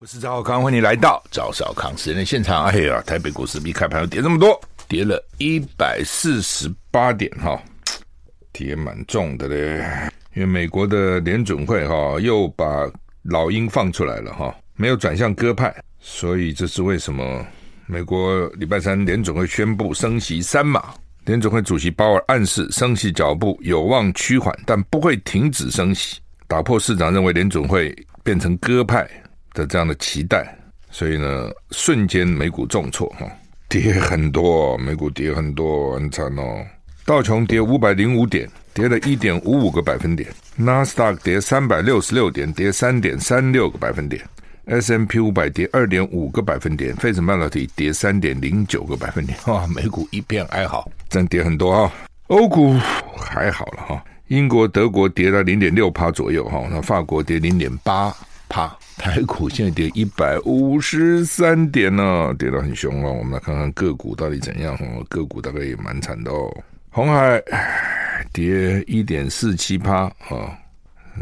我是赵少康，欢迎来到赵少康时间的现场。哎呀，台北股市一开盘又跌这么多，跌了一百四十八点哈，跌蛮重的嘞。因为美国的联准会哈又把老鹰放出来了哈，没有转向鸽派，所以这是为什么？美国礼拜三联准会宣布升息三码，联准会主席鲍尔暗示升息脚步有望趋缓，但不会停止升息，打破市场认为联准会变成鸽派的这样的期待，所以呢，瞬间美股重挫哈，跌很多，美股跌很多，很惨哦。道琼跌五百零五点，跌了一点五五个百分点；纳斯达克跌三百六十六点，跌三点三六个百分点；S M P 五百跌二点五个百分点；费城半导体跌三点零九个百分点。哇，美股一片哀嚎，真跌很多啊。欧股还好了哈，英国、德国跌了零点六趴左右哈，那法国跌零点八趴。台股现在跌一百五十三点呢，跌得很凶哦。我们来看看个股到底怎样哦，个股大概也蛮惨的哦。鸿海跌一点四七趴啊，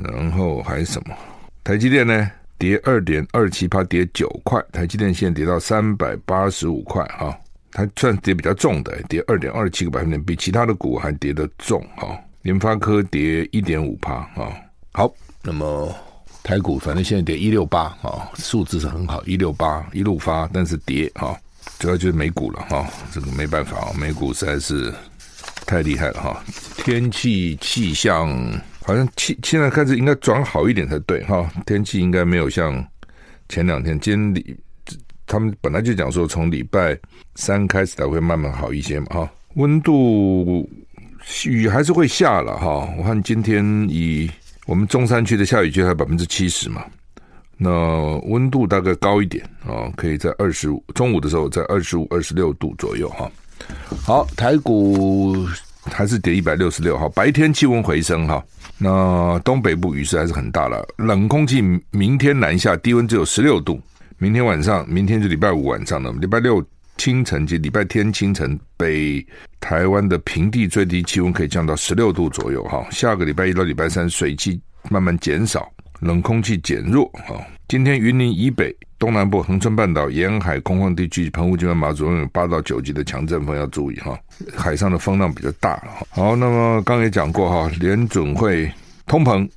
然后还有什么？台积电呢？跌二点二七趴，跌九块。台积电现在跌到三百八十五块啊，它算跌比较重的，跌二点二七个百分点，比其他的股还跌得重啊。联发科跌一点五趴啊。好，那么。台股反正现在跌一六八啊，数字是很好，一六八一路发，但是跌哈，主要就是美股了哈，这个没办法，美股实在是太厉害了哈。天气气象好像气现在开始应该转好一点才对哈，天气应该没有像前两天，今天礼他们本来就讲说从礼拜三开始才会慢慢好一些嘛哈，温度雨还是会下了哈，我看今天以。我们中山区的下雨区还有百分之七十嘛，那温度大概高一点啊，可以在二十五，中午的时候在二十五、二十六度左右哈。好，台股还是跌一百六十六哈，白天气温回升哈，那东北部雨势还是很大了，冷空气明天南下，低温只有十六度，明天晚上，明天就礼拜五晚上了，礼拜六。清晨及礼拜天清晨，北台湾的平地最低气温可以降到十六度左右哈。下个礼拜一到礼拜三，水汽慢慢减少，冷空气减弱哈。今天云林以北、东南部恒春半岛沿海空旷地区、澎湖、金门、马祖有八到九级的强阵风要注意哈。海上的风浪比较大哈。好，那么刚也讲过哈，联准会通膨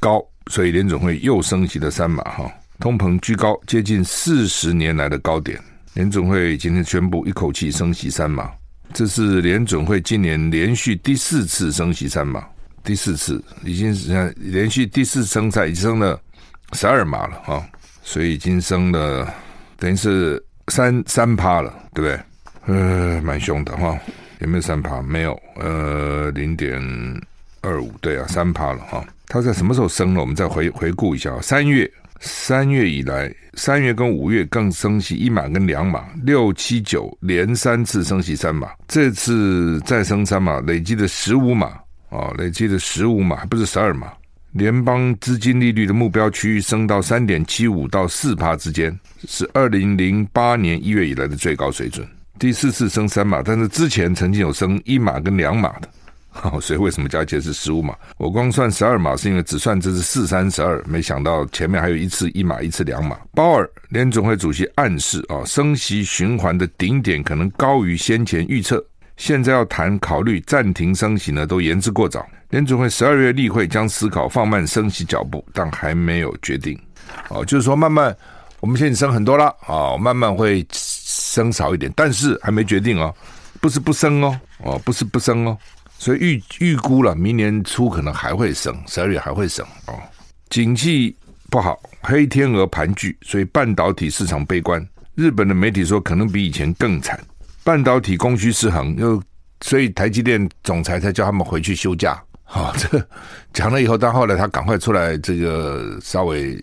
高，所以联准会又升级了三码哈。通膨居高，接近四十年来的高点。联准会今天宣布一口气升息三码，这是联准会今年连续第四次升息三码，第四次已经是连续第四升才已经升了十二码了啊，所以已经升了等于是三三趴了，对不对？呃，蛮凶的哈，有没有三趴？没有，呃，零点二五，对啊，三趴了哈。它在什么时候升了？我们再回回顾一下，三月。三月以来，三月跟五月更升息一码跟两码，六七九连三次升息三码，这次再升三码，累计的十五码啊，累计的十五码，不是十二码。联邦资金利率的目标区域升到三点七五到四趴之间，是二零零八年一月以来的最高水准。第四次升三码，但是之前曾经有升一码跟两码的。好，所以为什么加起来是十五码？我光算十二码，是因为只算这是四三十二，没想到前面还有一次一码，一次两码。鲍尔联总会主席暗示啊，升息循环的顶点可能高于先前预测，现在要谈考虑暂停升息呢，都言之过早。联总会十二月例会将思考放慢升息脚步，但还没有决定。哦，就是说慢慢，我们现在升很多了啊，慢慢会升少一点，但是还没决定哦，不是不升哦，哦，不是不升哦。所以预预估了，明年初可能还会升，十二月还会升哦。景气不好，黑天鹅盘踞，所以半导体市场悲观。日本的媒体说，可能比以前更惨。半导体供需失衡，又所以台积电总裁才叫他们回去休假。好、哦，这讲了以后，但后来他赶快出来，这个稍微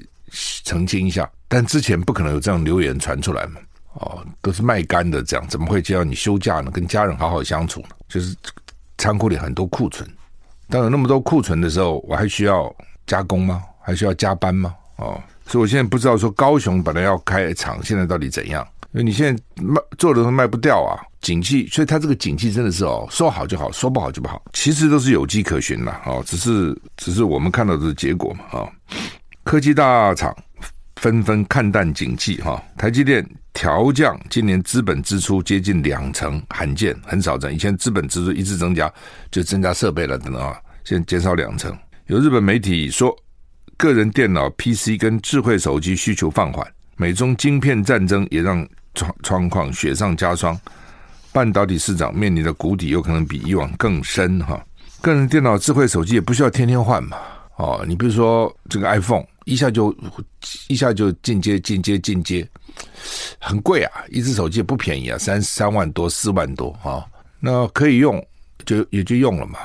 澄清一下。但之前不可能有这样流言传出来嘛？哦，都是卖干的，这样怎么会叫你休假呢？跟家人好好相处呢？就是。仓库里很多库存，当有那么多库存的时候，我还需要加工吗？还需要加班吗？哦，所以我现在不知道说高雄本来要开厂，现在到底怎样？因为你现在卖做的都卖不掉啊，景气，所以它这个景气真的是哦，说好就好，说不好就不好，其实都是有迹可循啦。哦，只是只是我们看到的结果嘛啊、哦。科技大厂纷纷看淡景气哈。台积电调降今年资本支出接近两成，罕见很少增。以前资本支出一直增加，就增加设备了等等啊，现在减少两成。有日本媒体说，个人电脑 PC 跟智慧手机需求放缓，美中晶片战争也让状状况雪上加霜，半导体市场面临的谷底有可能比以往更深哈。个人电脑、智慧手机也不需要天天换嘛。哦，你比如说这个 iPhone，一下就一下就进阶、进阶、进阶，很贵啊！一只手机也不便宜啊，三三万多、四万多啊、那可以用，就也就用了嘛。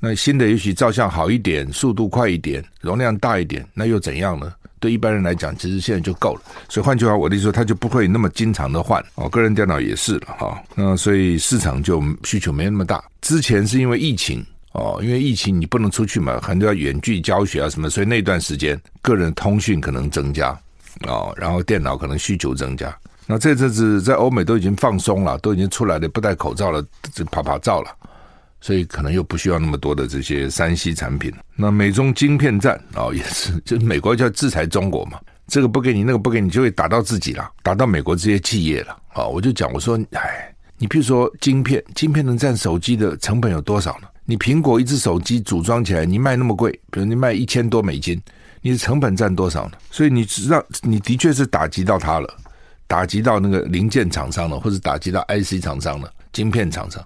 那新的也许照相好一点，速度快一点，容量大一点，那又怎样呢？对一般人来讲，其实现在就够了。所以换句话，我的意思说，他就不会那么经常的换哦。个人电脑也是了哈、那所以市场就需求没那么大。之前是因为疫情。哦，因为疫情你不能出去嘛，很多要远距教学啊什么，所以那段时间个人通讯可能增加哦，然后电脑可能需求增加。那这阵子在欧美都已经放松了，都已经出来了，不戴口罩了，就啪啪照了，所以可能又不需要那么多的这些三 C 产品。那美中晶片战哦，也是，就美国就要制裁中国嘛，这个不给你，那个不给你，就会打到自己了，打到美国这些企业了。哦，我就讲我说，哎，你比如说晶片，晶片能占手机的成本有多少呢？你苹果一只手机组装起来，你卖那么贵，比如你卖一千多美金，你的成本占多少呢？所以你知道，你的确是打击到它了，打击到那个零件厂商了，或者打击到 IC 厂商了，晶片厂商，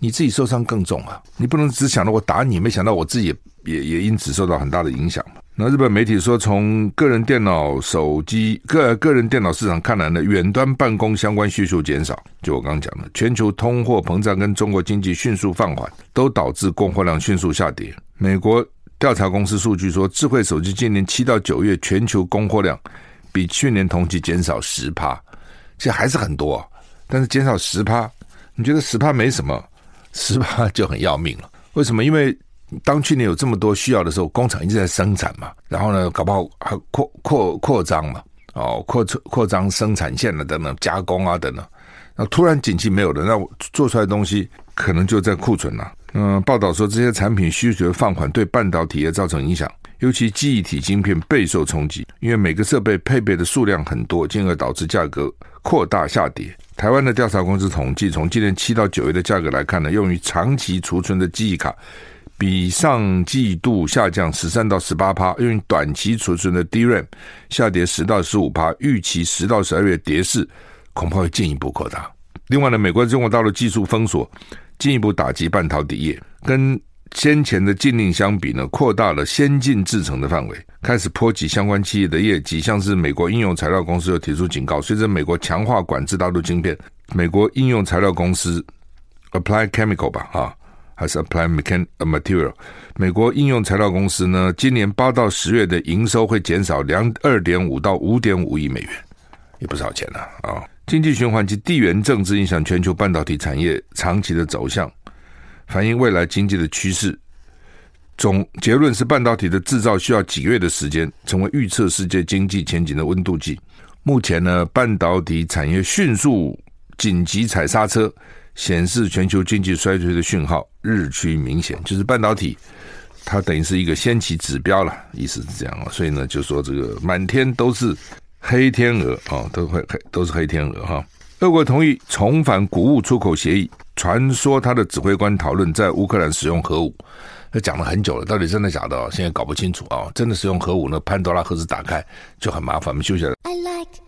你自己受伤更重啊！你不能只想着我打你，没想到我自己也也因此受到很大的影响。那日本媒体说，从个人电脑、手机、个个人电脑市场看来呢，远端办公相关需求减少。就我刚刚讲的，全球通货膨胀跟中国经济迅速放缓，都导致供货量迅速下跌。美国调查公司数据说，智慧手机今年七到九月全球供货量比去年同期减少十趴，其实还是很多啊。但是减少十趴，你觉得十趴没什么？十趴就很要命了。为什么？因为当去年有这么多需要的时候，工厂一直在生产嘛，然后呢，搞不好还扩扩扩张嘛，哦，扩扩张生产线了等等，加工啊等等，那突然景气没有了，那我做出来的东西可能就在库存了。嗯，报道说这些产品需求放缓，对半导体也造成影响，尤其记忆体晶片备受冲击，因为每个设备配备的数量很多，进而导致价格扩大下跌。台湾的调查公司统计，从今年七到九月的价格来看呢，用于长期储存的记忆卡。比上季度下降十三到十八趴，因为短期储存的 DRAM 下跌十到十五趴，预期十到十二月跌势恐怕会进一步扩大。另外呢，美国中国大陆技术封锁进一步打击半导体业，跟先前的禁令相比呢，扩大了先进制程的范围，开始波及相关企业的业绩。像是美国应用材料公司又提出警告，随着美国强化管制大陆晶片，美国应用材料公司 Applied Chemical 吧，啊。还是 Applied Mechanical Material，美国应用材料公司呢，今年八到十月的营收会减少两二点五到五点五亿美元，也不少钱了啊、经济循环及地缘政治影响全球半导体产业长期的走向，反映未来经济的趋势。总结论是，半导体的制造需要几个月的时间，成为预测世界经济前景的温度计。目前呢，半导体产业迅速紧急踩刹车。显示全球经济衰退的讯号日趋明显，就是半导体，它等于是一个先期指标了，意思是这样啊。所以呢，就说这个满天都是黑天鹅啊，都会黑都是黑天鹅哈。俄国同意重返谷物出口协议，传说他的指挥官讨论在乌克兰使用核武，他讲了很久了，到底真的假的？现在搞不清楚啊。真的使用核武，那潘多拉盒子打开就很麻烦。我们休息了。I like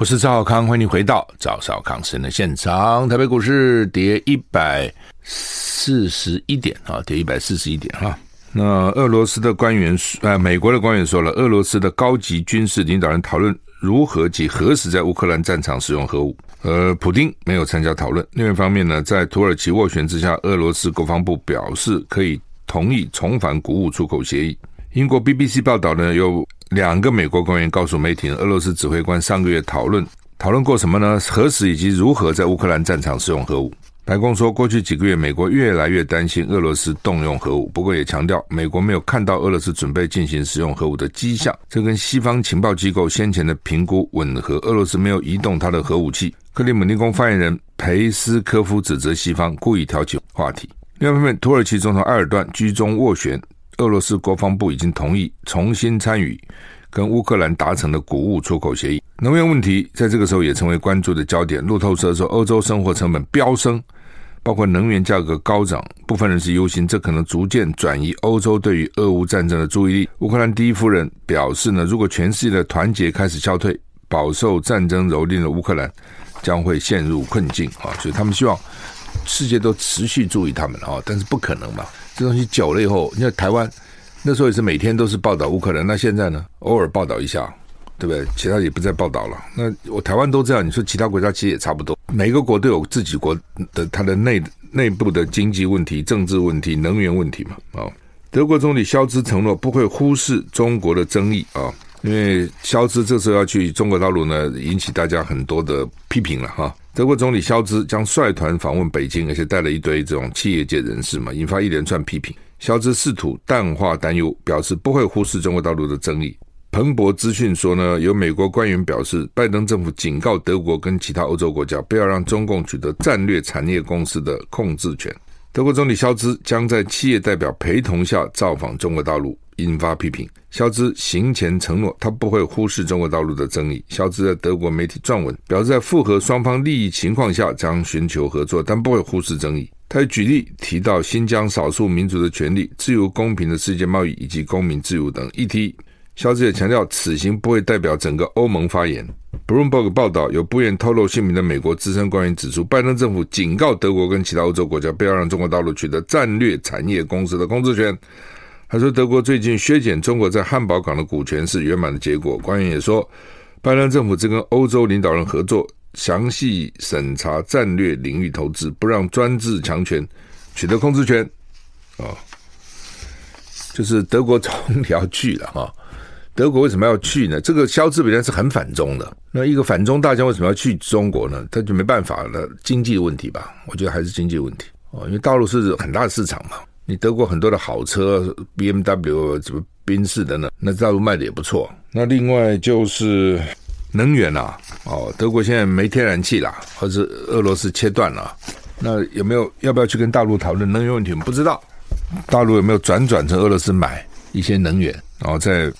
我是赵少康，欢迎回到赵少康生的现场。台北股市跌一百四十一点啊，跌一百四十一点哈。那俄罗斯的官员，呃，美国的官员说了，俄罗斯的高级军事领导人讨论如何及何时在乌克兰战场使用核武，而普丁没有参加讨论。另一方面呢，在土耳其斡旋之下，俄罗斯国防部表示可以同意重返谷物出口协议。英国 BBC 报道呢，有。两个美国官员告诉媒体，俄罗斯指挥官上个月讨论讨论过什么呢？何时以及如何在乌克兰战场使用核武？白宫说，过去几个月，美国越来越担心俄罗斯动用核武，不过也强调，美国没有看到俄罗斯准备进行使用核武的迹象。这跟西方情报机构先前的评估吻合。俄罗斯没有移动他的核武器。克里姆林宫发言人裴斯科夫指责西方故意挑起话题。另外一方面，土耳其总统埃尔段居中斡旋。俄罗斯国防部已经同意重新参与跟乌克兰达成的谷物出口协议。能源问题在这个时候也成为关注的焦点。路透社说，欧洲生活成本飙升，包括能源价格高涨，部分人士忧心这可能逐渐转移欧洲对于俄乌战争的注意力。乌克兰第一夫人表示呢，如果全世界的团结开始消退，饱受战争蹂躏的乌克兰将会陷入困境啊！所以他们希望世界都持续注意他们啊，但是不可能嘛。这东西久了以后，你看台湾那时候也是每天都是报道乌克兰，那现在呢，偶尔报道一下，对不对？其他也不再报道了。那我台湾都这样，你说其他国家其实也差不多，每个国都有自己国的它的内内部的经济问题、政治问题、能源问题嘛。啊，德国总理肖兹承诺不会忽视中国的争议啊，因为肖兹这时候要去中国大陆呢，引起大家很多的批评了哈。德国总理肖兹将率团访问北京，而且带了一堆这种企业界人士嘛，引发一连串批评。肖兹试图淡化担忧，表示不会忽视中国大陆的争议。彭博资讯说呢，有美国官员表示，拜登政府警告德国跟其他欧洲国家，不要让中共取得战略产业公司的控制权。德国总理肖兹将在企业代表陪同下造访中国大陆。引发批评。肖兹行前承诺，他不会忽视中国大陆的争议。肖兹在德国媒体撰文，表示在符合双方利益情况下将寻求合作，但不会忽视争议。他举例提到新疆少数民族的权利、自由公平的世界贸易以及公民自由等议题。萧兹也强调，此行不会代表整个欧盟发言。Bloomberg 报道，有不愿透露姓名的美国资深官员指出，拜登政府警告德国跟其他欧洲国家，不要让中国大陆取得战略产业公司的控制权。他说，德国最近削减中国在汉堡港的股权是圆满的结果。官员也说，拜登政府正跟欧洲领导人合作，详细审查战略领域投资，不让专制强权取得控制权。哦，就是德国总理要去了哈。德国为什么要去呢？这个萧兹本来是很反中的，那一个反中大将为什么要去中国呢？他就没办法了，经济问题吧？我觉得还是经济问题哦，因为大陆是很大的市场嘛。你德国很多的好车，BMW 什么宾士等等，那大陆卖的也不错。那另外就是能源啊，哦，德国现在没天然气啦，或者俄罗斯切断了，那有没有要不要去跟大陆讨论能源问题？我们不知道，大陆有没有转转成俄罗斯买一些能源，然后再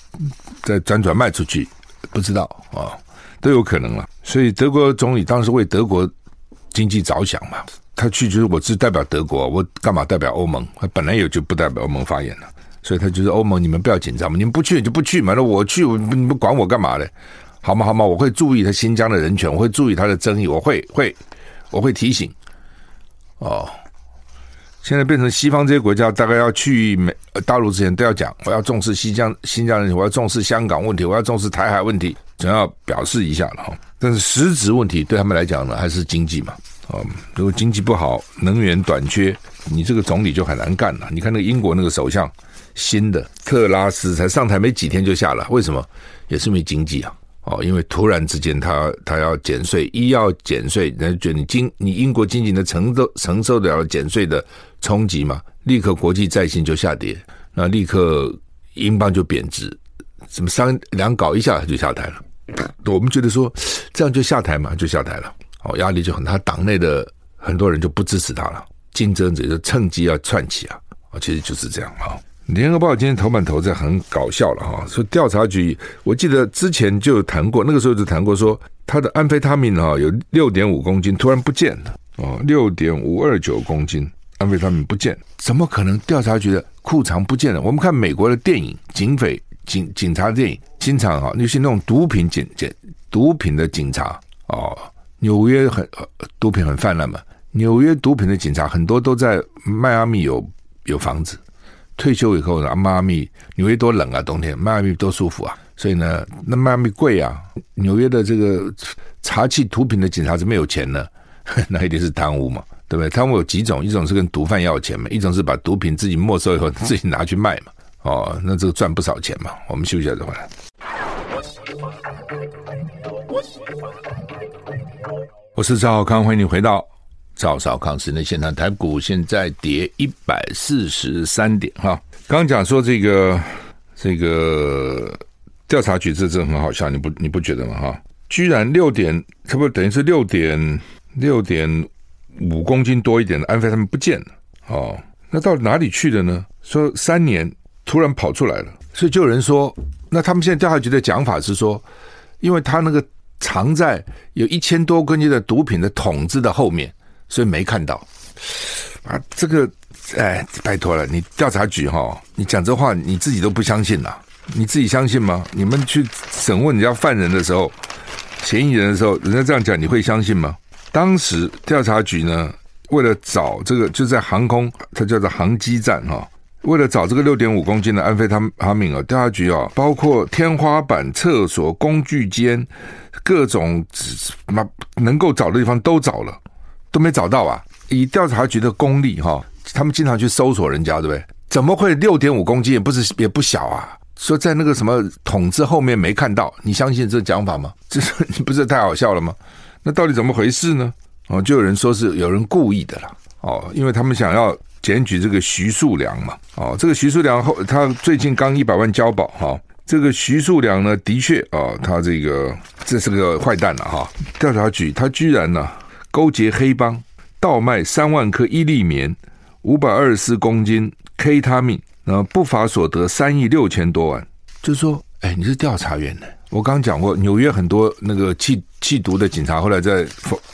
再转转卖出去？不知道啊，都有可能了。所以德国总理当时为德国经济着想嘛。他去就是我只代表德国，我干嘛代表欧盟？他本来也就不代表欧盟发言了，所以他就是欧盟，你们不要紧张嘛，你们不去就不去嘛，那我去，你们管我干嘛嘞？好吗？好吗？我会注意他新疆的人权，我会注意他的争议，我会会我会提醒。哦，现在变成西方这些国家，大概要去美大陆之前都要讲，我要重视西疆新疆人权，我要重视香港问题，我要重视台海问题，总要表示一下了哈。但是实质问题对他们来讲呢，还是经济嘛。哦，如果经济不好，能源短缺，你这个总理就很难干了。你看那个英国那个首相，新的特拉斯才上台没几天就下了，为什么？也是因为经济啊。哦，因为突然之间他他要减税，一要减税，人家觉得你经你英国经济能承受承受得了减税的冲击嘛？立刻国际债信就下跌，那立刻英镑就贬值，什么商量搞一下他就下台了。我们觉得说这样就下台嘛，就下台了。哦，压力就很大，党内的很多人就不支持他了，竞争者就趁机要窜起啊！其实就是这样哈。联合报今天头版头这很搞笑了哈，说调查局，我记得之前就谈过，那个时候就谈过说，他的安非他命哈有六点五公斤突然不见了哦，六点五二九公斤安非他命不见，怎么可能？调查局的库藏不见了？我们看美国的电影，警匪警警察电影，经常哈，尤其那种毒品警警毒品的警察哦。纽约很毒品很泛滥嘛，纽约毒品的警察很多都在迈阿密有有房子，退休以后呢，迈阿密纽约多冷啊，冬天迈阿密多舒服啊，所以呢，那迈阿密贵啊，纽约的这个查缉毒品的警察怎么有钱呢？那一定是贪污嘛，对不对？贪污有几种，一种是跟毒贩要钱嘛，一种是把毒品自己没收以后自己拿去卖嘛，哦，那这个赚不少钱嘛。我们休息一下再回来。我是赵少康，欢迎你回到赵少康时间现场。台股现在跌一百四十三点哈。刚讲说这个这个调查局这真很好笑，你不你不觉得吗？哈，居然六点差不多等于是六点六点五公斤多一点的安非他们不见了哦，那到哪里去的呢？说三年突然跑出来了，所以就有人说，那他们现在调查局的讲法是说，因为他那个藏在有一千多公斤的毒品的桶子的后面，所以没看到。啊，这个，哎，拜托了，你调查局哈，你讲这话你自己都不相信呐？你自己相信吗？你们去审问人家犯人的时候，嫌疑人的时候，人家这样讲，你会相信吗？当时调查局呢，为了找这个，就在航空，它叫做航机站哈。为了找这个六点五公斤的安非他他命啊，调查局啊，包括天花板、厕所、工具间，各种什么能够找的地方都找了，都没找到啊。以调查局的功力哈，他们经常去搜索人家，对不对？怎么会六点五公斤也不是也不小啊？说在那个什么桶子后面没看到，你相信这讲法吗？这是不是太好笑了吗？那到底怎么回事呢？哦，就有人说是有人故意的啦。哦，因为他们想要检举这个徐树良嘛。哦，这个徐树良后他最近刚一百万交保哈。这个徐树良呢，的确啊，他这个这是个坏蛋了哈。调查局他居然呢勾结黑帮，倒卖三万颗伊利棉，五百二十四公斤 K 他命，呃，不法所得三亿六千多万。就是说，哎，你是调查员呢？我刚刚讲过，纽约很多那个缉缉毒的警察，后来在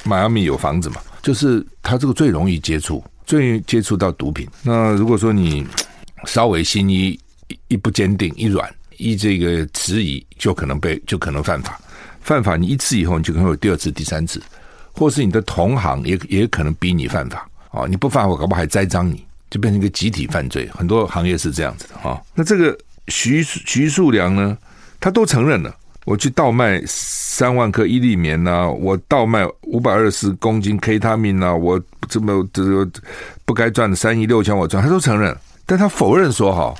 迈阿密有房子嘛，就是他这个最容易接触，最容易接触到毒品。那如果说你稍微心一一不坚定，一软，一这个迟疑，就可能被就可能犯法。犯法，你一次以后，你就可能有第二次、第三次，或是你的同行也也可能逼你犯法啊！你不犯法，搞不好还栽赃你，就变成一个集体犯罪。很多行业是这样子的哈。那这个徐徐树良呢，他都承认了。我去倒卖三万颗伊利棉呐、我倒卖五百二十公斤 K 他命呐，我这么这个不该赚的三亿六千我赚，他都承认，但他否认说哈，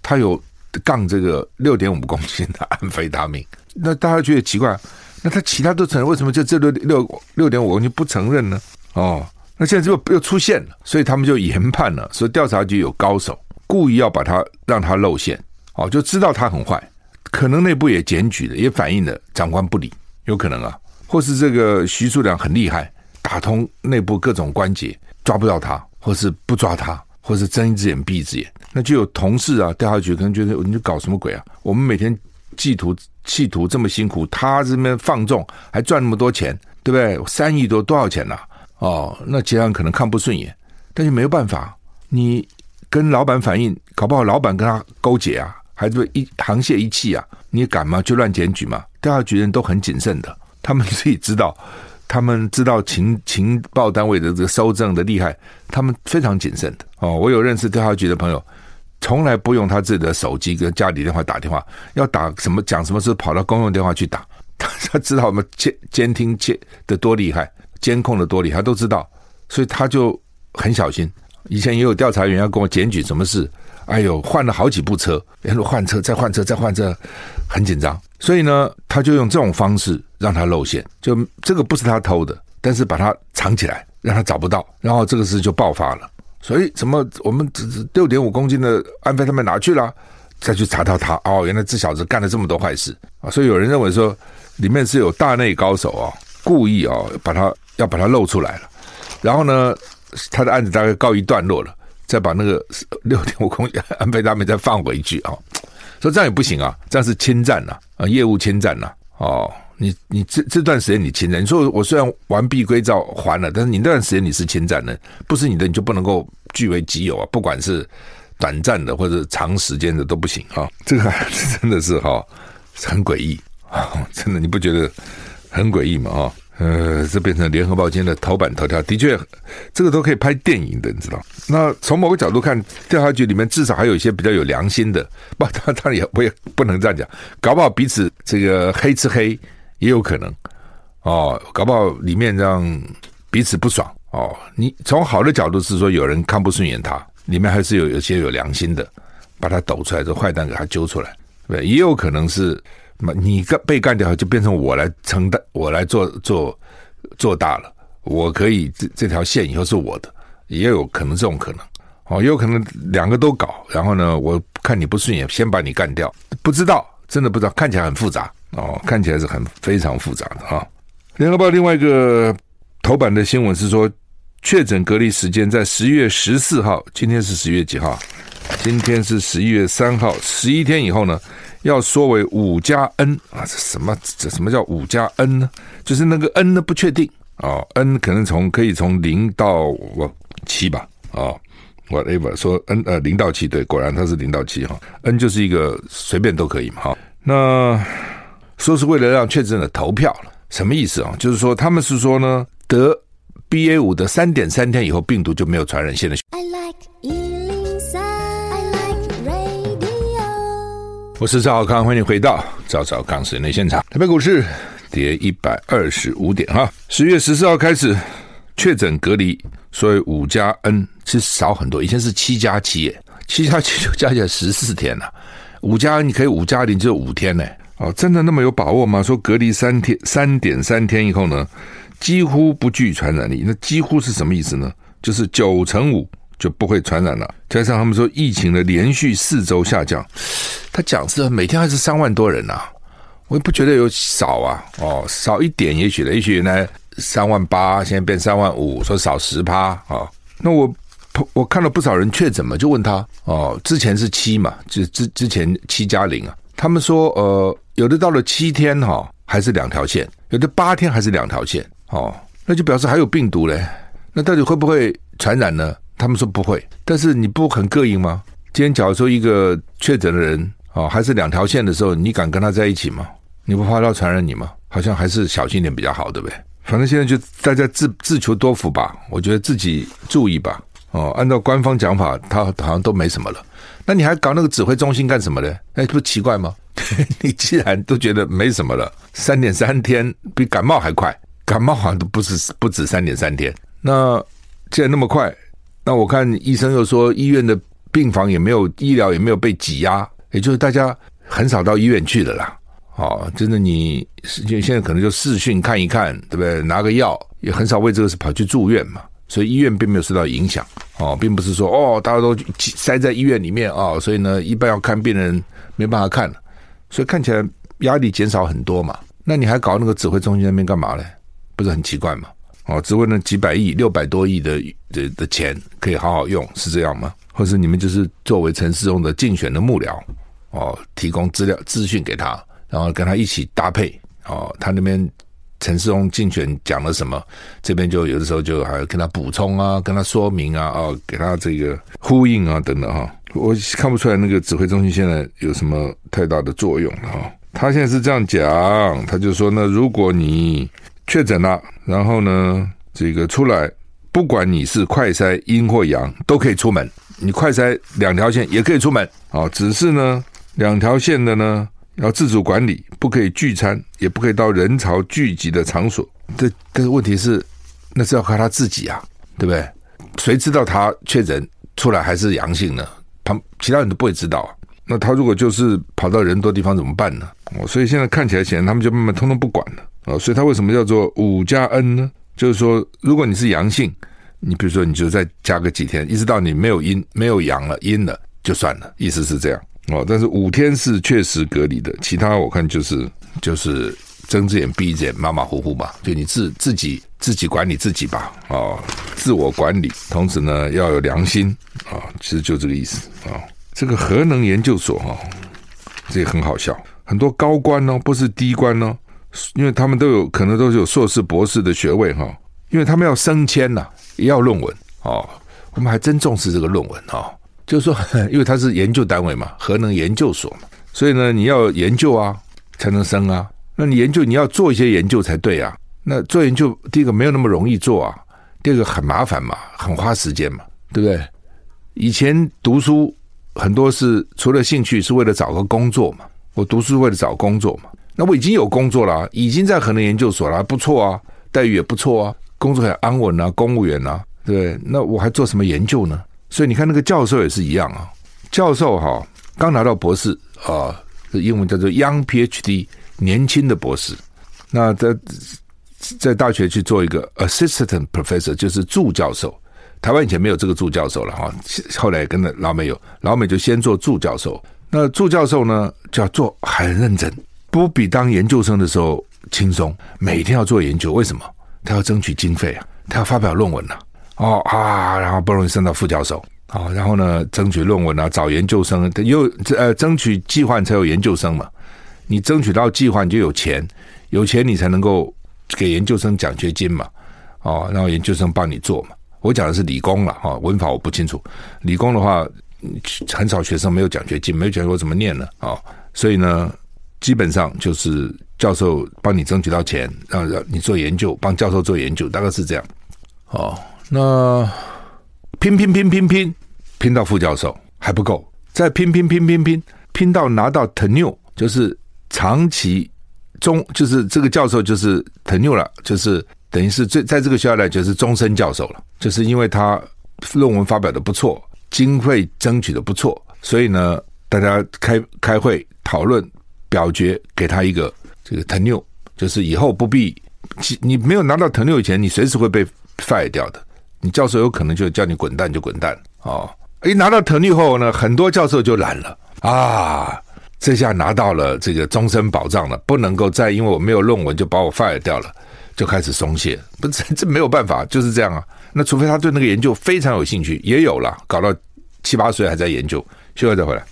他有杠这个六点五公斤的安非他命，那大家觉得奇怪，那他其他都承认，为什么就这六六六点五公斤不承认呢？哦，那现在又又出现了，所以他们就研判了，说调查局有高手，故意要把他让他露馅，哦，就知道他很坏。可能内部也检举了，也反映了长官不理，有可能啊，或是这个徐树良很厉害，打通内部各种关节，抓不到他，或是不抓他，或是睁一只眼闭一只眼，那就有同事啊，调查局可能觉得你搞什么鬼啊？我们每天缉毒企图这么辛苦，他这边放纵还赚那么多钱，对不对？三亿多多少钱呐、啊？哦，那其他人可能看不顺眼，但是没有办法，你跟老板反映，搞不好老板跟他勾结啊。还是一沆瀣一气啊？你敢吗？就乱检举嘛？调查局人都很谨慎的，他们自己知道，他们知道情情报单位的这个收证的厉害，他们非常谨慎的哦。我有认识调查局的朋友，从来不用他自己的手机跟家里电话打电话，要打什么讲什么事，跑到公用电话去打。他知道我们监监听监的多厉害，监控的多厉害，他都知道，所以他就很小心。以前也有调查员要跟我检举什么事。哎呦，换了好几部车，然后换车，再换车，再换车，很紧张。所以呢，他就用这种方式让他露馅，就这个不是他偷的，但是把他藏起来，让他找不到，然后这个事就爆发了。所以怎么，我们只只六点五公斤的安非他们哪去了？再去查到他，哦，原来这小子干了这么多坏事啊！所以有人认为说，里面是有大内高手啊，故意啊，把他要把他露出来了。然后呢，他的案子大概告一段落了。再把那个六点五公斤安倍他们再放回去啊，说这样也不行啊，这样是侵占呐啊，业务侵占呐哦，你你这这段时间你侵占，你说我虽然完璧归赵还了，但是你那段时间你是侵占的，不是你的你就不能够据为己有啊，不管是短暂的或者长时间的都不行啊，这个 真的是哈很诡异啊，真的你不觉得很诡异吗？哈。呃，这变成联合报今天的头版头条，的确，这个都可以拍电影的，你知道？那从某个角度看，调查局里面至少还有一些比较有良心的，不，他他也我也不能这样讲，搞不好彼此这个黑吃黑也有可能哦，搞不好里面让彼此不爽哦。你从好的角度是说有人看不顺眼他，里面还是有有些有良心的，把他抖出来，这坏蛋给他揪出来，对，也有可能是。你干被干掉，就变成我来承担，我来做做做大了。我可以这这条线以后是我的，也有可能这种可能哦，也有可能两个都搞。然后呢，我看你不顺眼，先把你干掉。不知道，真的不知道，看起来很复杂哦，看起来是很非常复杂的啊。联合报另外一个头版的新闻是说，确诊隔离时间在十一月十四号，今天是十一月几号？今天是十一月三号，十一天以后呢，要缩为五加 N 啊？这什么？这什么叫五加 N 呢？就是那个 N 呢不确定哦，N 可能从可以从零到我七吧啊，whatever 说 N 呃零到七对，果然它是零到七哈，N 就是一个随便都可以嘛哈。那说是为了让确诊者投票了，什么意思啊？就是说他们是说呢，得 BA 五的三点三天以后，病毒就没有传染性了。我是赵小康，欢迎回到赵少康时间的现场。台北股市跌一百二十五点哈，十月十四号开始确诊隔离，所以五加 N 是少很多，以前是七加七耶，七加七就加起来十四天了，五加 N 你可以五加零只有五天呢。哦，真的那么有把握吗？说隔离三天三点三天以后呢，几乎不具传染力，那几乎是什么意思呢？就是九成五。就不会传染了。加上他们说疫情的连续四周下降，他讲是每天还是三万多人呐、啊，我也不觉得有少啊。哦，少一点也许了，也许原来三万八，现在变三万五，说少十趴啊。那我我看了不少人确诊嘛，就问他哦，之前是七嘛，就之之前七加零啊。他们说呃，有的到了七天哈、哦，还是两条线；有的八天还是两条线。哦，那就表示还有病毒嘞。那到底会不会传染呢？他们说不会，但是你不很膈应吗？今天假如说一个确诊的人啊，还是两条线的时候，你敢跟他在一起吗？你不怕他传染你吗？好像还是小心点比较好，对不对？反正现在就大家自自求多福吧。我觉得自己注意吧。哦，按照官方讲法，他好像都没什么了。那你还搞那个指挥中心干什么呢？哎，不奇怪吗？你既然都觉得没什么了，三点三天比感冒还快，感冒好像都不是不止三点三天。那既然那么快。那我看医生又说，医院的病房也没有医疗也没有被挤压，也就是大家很少到医院去的啦。哦，真的你现现在可能就视讯看一看，对不对？拿个药也很少为这个事跑去住院嘛，所以医院并没有受到影响。哦，并不是说哦大家都挤塞在医院里面啊，哦，所以呢一般要看病人没办法看了，所以看起来压力减少很多嘛。那你还搞那个指挥中心那边干嘛呢？不是很奇怪吗？哦，只为了几百亿、六百多亿的的的钱可以好好用，是这样吗？或是你们就是作为陈时中的竞选的幕僚，哦，提供资料资讯给他，然后跟他一起搭配，哦，他那边陈时中竞选讲了什么，这边就有的时候就还要跟他补充啊，跟他说明啊，哦，给他这个呼应啊等等哈。我看不出来那个指挥中心现在有什么太大的作用了哈。他现在是这样讲，他就说呢，如果你确诊了，然后呢，这个出来，不管你是快筛阴或阳，都可以出门。你快筛两条线也可以出门啊，只是呢，两条线的呢要自主管理，不可以聚餐，也不可以到人潮聚集的场所。这但是问题是，那是要靠他自己啊，对不对？谁知道他确诊出来还是阳性呢？他其他人都不会知道啊。那他如果就是跑到人多地方怎么办呢？哦，所以现在看起来，显然他们就慢慢通通不管了。啊，所以他为什么叫做五加 N 呢？就是说，如果你是阳性，你比如说你就再加个几天，一直到你没有阴、没有阳了、阴了就算了，意思是这样哦。但是五天是确实隔离的，其他我看就是就是睁只眼闭一只眼，马马虎虎吧。就你自自己自己管理自己吧，哦，自我管理，同时呢要有良心，其实就这个意思啊。这个核能研究所哈，这也很好笑，很多高官呢，不是低官呢。因为他们都有可能都是有硕士、博士的学位哈，因为他们要升迁呐，也要论文哦。我们还真重视这个论文哦，就是说，因为它是研究单位嘛，核能研究所嘛，所以呢，你要研究啊，才能升啊。那你研究你要做一些研究才对啊。那做研究，第一个没有那么容易做啊，第二个很麻烦嘛，很花时间嘛，对不对？以前读书很多是除了兴趣，是为了找个工作嘛。我读书是为了找工作嘛。那我已经有工作了，已经在核能研究所了，不错啊，待遇也不错啊，工作很安稳啊，公务员啊，对？那我还做什么研究呢？所以你看那个教授也是一样啊，教授哈刚拿到博士啊，这英文叫做 Young PhD，年轻的博士。那在在大学去做一个 Assistant Professor，就是助教授。台湾以前没有这个助教授了哈，后来跟着老美有，老美就先做助教授。那助教授呢，就要做很认真。不比当研究生的时候轻松，每天要做研究，为什么？他要争取经费啊，他要发表论文呐、啊，哦啊，然后不容易升到副教授啊，然后呢，争取论文啊，找研究生，又呃，争取计划才有研究生嘛。你争取到计划，你就有钱，有钱你才能够给研究生奖学金嘛。哦，然后研究生帮你做嘛。我讲的是理工了哈，文法我不清楚。理工的话，很少学生没有奖学金，没有奖学金我怎么念呢？啊，所以呢，基本上就是教授帮你争取到钱，让让你做研究，帮教授做研究，大概是这样。哦，那拼拼拼拼拼。拼到副教授还不够，再拼拼拼拼拼拼到拿到 tenure，就是长期中，就是这个教授就是 tenure 了，就是等于是最在这个学校来就是终身教授了，就是因为他论文发表的不错，经费争取的不错，所以呢，大家开开会讨论表决给他一个这个藤六就是以后不必你没有拿到藤六以前，你随时会被 fire 掉的，你教授有可能就叫你滚蛋就滚蛋哦。一拿到特例后呢，很多教授就懒了啊！这下拿到了这个终身保障了，不能够再因为我没有论文就把我 fire 掉了，就开始松懈。不这 这没有办法，就是这样啊。那除非他对那个研究非常有兴趣，也有了，搞到七八岁还在研究，休息再回来。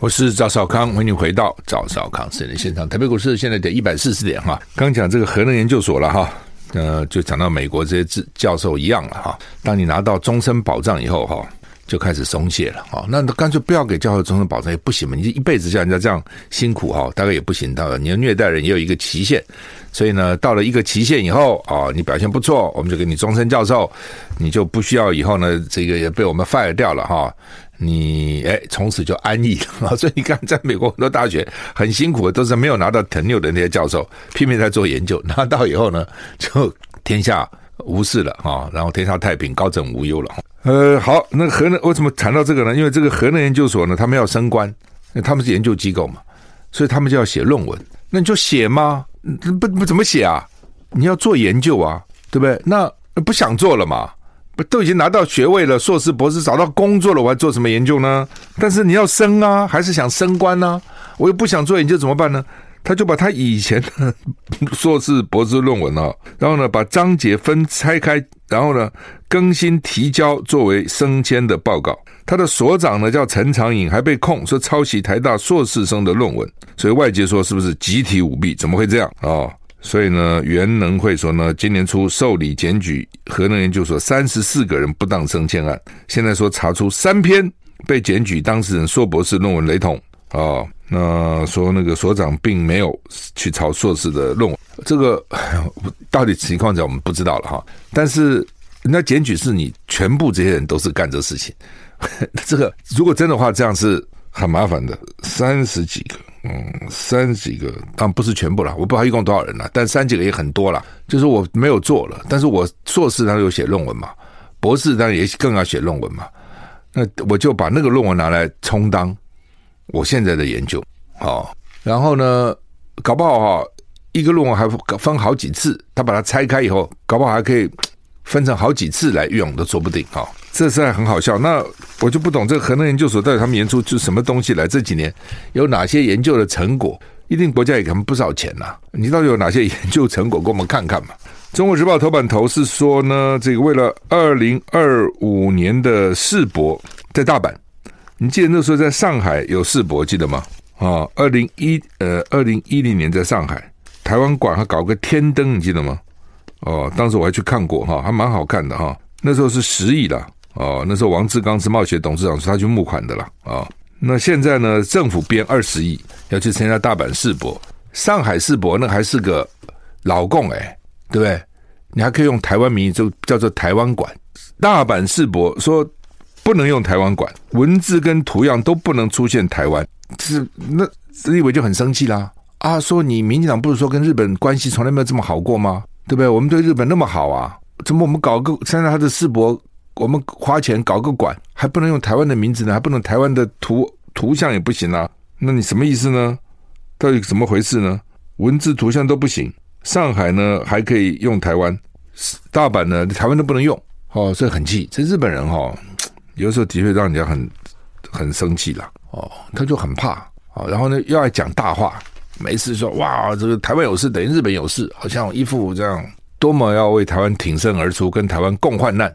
我是赵少康，欢迎回到赵少康私人现场。台北股市现在得一百四十点哈，刚讲这个核能研究所了哈。呃，就讲到美国这些教授一样了哈。当你拿到终身保障以后哈，就开始松懈了哈。那干脆不要给教授终身保障也不行嘛？你一辈子叫人家这样辛苦哈，大概也不行。到了你要虐待人也有一个期限，所以呢，到了一个期限以后啊，你表现不错，我们就给你终身教授，你就不需要以后呢，这个也被我们 fire 掉了哈。你哎，从此就安逸了。所以你看，在美国很多大学很辛苦的，都是没有拿到 tenure 的那些教授，拼命在做研究，拿到以后呢，就天下无事了啊，然后天下太平，高枕无忧了。呃，好，那核能为什么谈到这个呢？因为这个核能研究所呢，他们要升官，他们是研究机构嘛，所以他们就要写论文。那你就写吗？不不怎么写啊？你要做研究啊，对不对？那不想做了嘛？不都已经拿到学位了，硕士、博士，找到工作了，我还做什么研究呢？但是你要升啊，还是想升官呢？我又不想做研究，怎么办呢？他就把他以前的硕士、博士论文啊，然后呢，把章节分拆开，然后呢，更新提交作为升迁的报告。他的所长呢叫陈长颖，还被控说抄袭台大硕士生的论文，所以外界说是不是集体舞弊？怎么会这样啊？哦所以呢，原能会说呢，今年初受理检举核能研究所三十四个人不当升迁案，现在说查出三篇被检举当事人硕博士论文雷同啊、哦，那说那个所长并没有去抄硕士的论文，这个 到底情况怎样我们不知道了哈。但是那检举是你全部这些人都是干这事情，这个如果真的话，这样是很麻烦的，三十几个。嗯，三十几个，当然不是全部了，我不知道一共多少人了，但三十几个也很多了。就是我没有做了，但是我硕士当然有写论文嘛，博士当然也更要写论文嘛。那我就把那个论文拿来充当我现在的研究，哦，然后呢，搞不好哈，一个论文还分好几次，他把它拆开以后，搞不好还可以分成好几次来用都说不定，哈。这实在很好笑，那我就不懂这个核能研究所到底他们研究出什么东西来？这几年有哪些研究的成果？一定国家也给他们不少钱呐、你到底有哪些研究成果，给我们看看嘛？《中国时报》头版头是说呢，这个为了二零二五年的世博在大阪，你记得那时候在上海有世博，记得吗？啊，二零一呃二零一零年在上海台湾馆还搞个天灯，你记得吗？哦，当时我还去看过哈，还蛮好看的哈。那时候是十亿了。哦，那时候王志刚是冒险董事长，是他去募款的了啊、那现在呢，政府编二十亿要去参加大阪世博，上海世博那还是个老共哎，对不对？你还可以用台湾名义，就叫做台湾馆。大阪世博说不能用台湾馆，文字跟图样都不能出现台湾，是那立委就很生气啦啊，说你民进党不是说跟日本关系从来没有这么好过吗？对不对？我们对日本那么好啊，怎么我们搞个现在他的世博？我们花钱搞个馆，还不能用台湾的名字呢，还不能台湾的图图像也不行啊？那你什么意思呢？到底怎么回事呢？文字图像都不行，上海呢还可以用台湾，大阪呢台湾都不能用，哦，所以很气。这日本人哈、哦，有的时候的确让人家很很生气了，哦，他就很怕，哦，然后呢又爱讲大话，每次说哇，这个台湾有事等于日本有事，好像一副这样。多么要为台湾挺身而出，跟台湾共患难。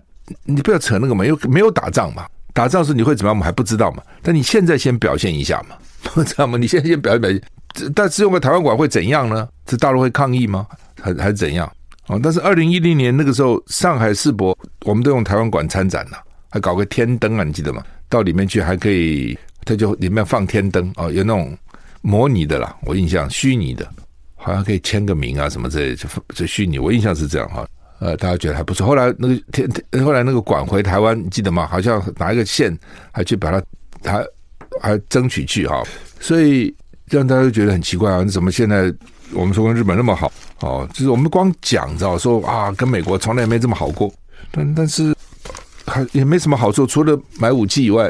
你不要扯那个嘛，因为没有打仗嘛，打仗时你会怎么样，我们还不知道嘛。但你现在先表现一下嘛，不知道吗？你现在先表现表现，但是用个台湾馆会怎样呢？这大陆会抗议吗？还还是怎样？哦，但是二零一零年那个时候，上海世博我们都用台湾馆参展了，还搞个天灯啊，你记得吗？到里面去还可以，他就里面放天灯哦，有那种模拟的啦，我印象虚拟的，好像可以签个名啊什么之类，就就虚拟，我印象是这样哈。呃，大家觉得还不错。后来那个天，后来那个馆回台湾，你记得吗？好像拿一个线还去把它，还还争取去哈，所以让大家都觉得很奇怪啊，你怎么现在我们说跟日本那么好？哦，就是我们光讲，知道说啊，跟美国从来没这么好过，但但是还也没什么好处，除了买武器以外，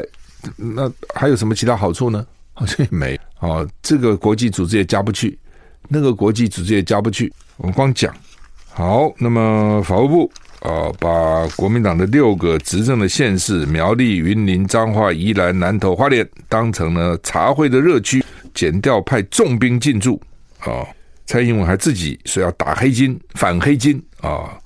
那还有什么其他好处呢？好像也没啊，这个国际组织也加不去，那个国际组织也加不去，我们光讲。好，那么法务部啊，把国民党的六个执政的县市苗栗、云林、彰化、宜兰、南投、花莲当成了茶会的热区，减掉派重兵进驻啊。蔡英文还自己说要打黑金、反黑金啊，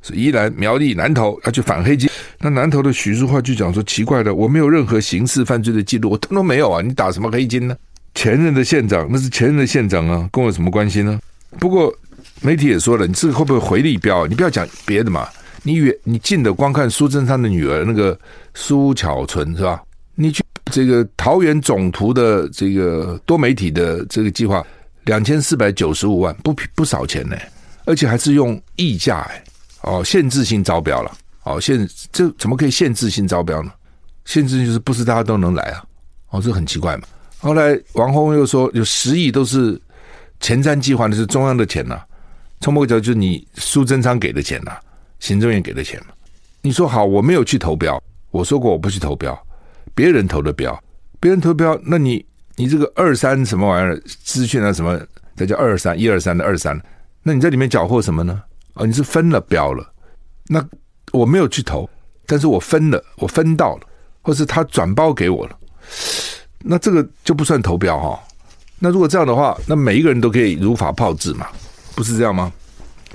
是宜兰、苗栗、南投要去反黑金。那南投的许淑华就讲说：“奇怪的，我没有任何刑事犯罪的记录，我通通没有啊！你打什么黑金呢？前任的县长那是前任的县长啊，跟我有什么关系呢？不过媒体也说了，你这个会不会回力镖？你不要讲别的嘛，你远你近的光看苏贞昌的女儿那个苏巧纯是吧？你去这个桃园总图的这个多媒体的这个计划。”两千四百九十五万，不不少钱呢，而且还是用溢价哎，哦，限制性招标了，哦，限这怎么可以限制性招标呢？限制就是不是大家都能来啊？哦，这很奇怪嘛。后来王鸿又说有十亿都是前瞻计划，的是中央的钱呐、啊，从某个角就是你苏贞昌给的钱呐、行政院给的钱嘛。你说好，我没有去投标，我说过我不去投标，别人投的标，别人投标，那你。你这个二三什么玩意儿资讯啊？什么？这叫二三一二三的二三？那你在里面缴获什么呢？哦，你是分了标了。那我没有去投，但是我分了，我分到了，或是他转包给我了。那这个就不算投标哈。那如果这样的话，那每一个人都可以如法炮制嘛？不是这样吗？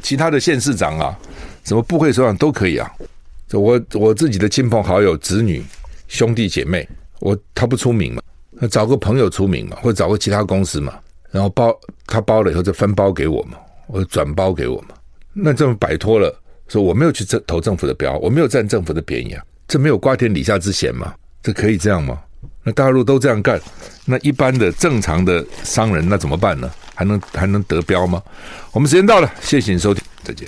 其他的县市长啊，什么部会首长都可以啊。我我自己的亲朋好友、子女、兄弟姐妹，我他不出名嘛？那找个朋友出名嘛，或者找个其他公司嘛，然后包他包了以后再分包给我嘛，我转包给我嘛，那这么摆脱了，说我没有去这投政府的标，我没有占政府的便宜啊，这没有瓜田李下之嫌吗？这可以这样吗？那大陆都这样干，那一般的正常的商人那怎么办呢？还能还能得标吗？我们时间到了，谢谢你收听，再见。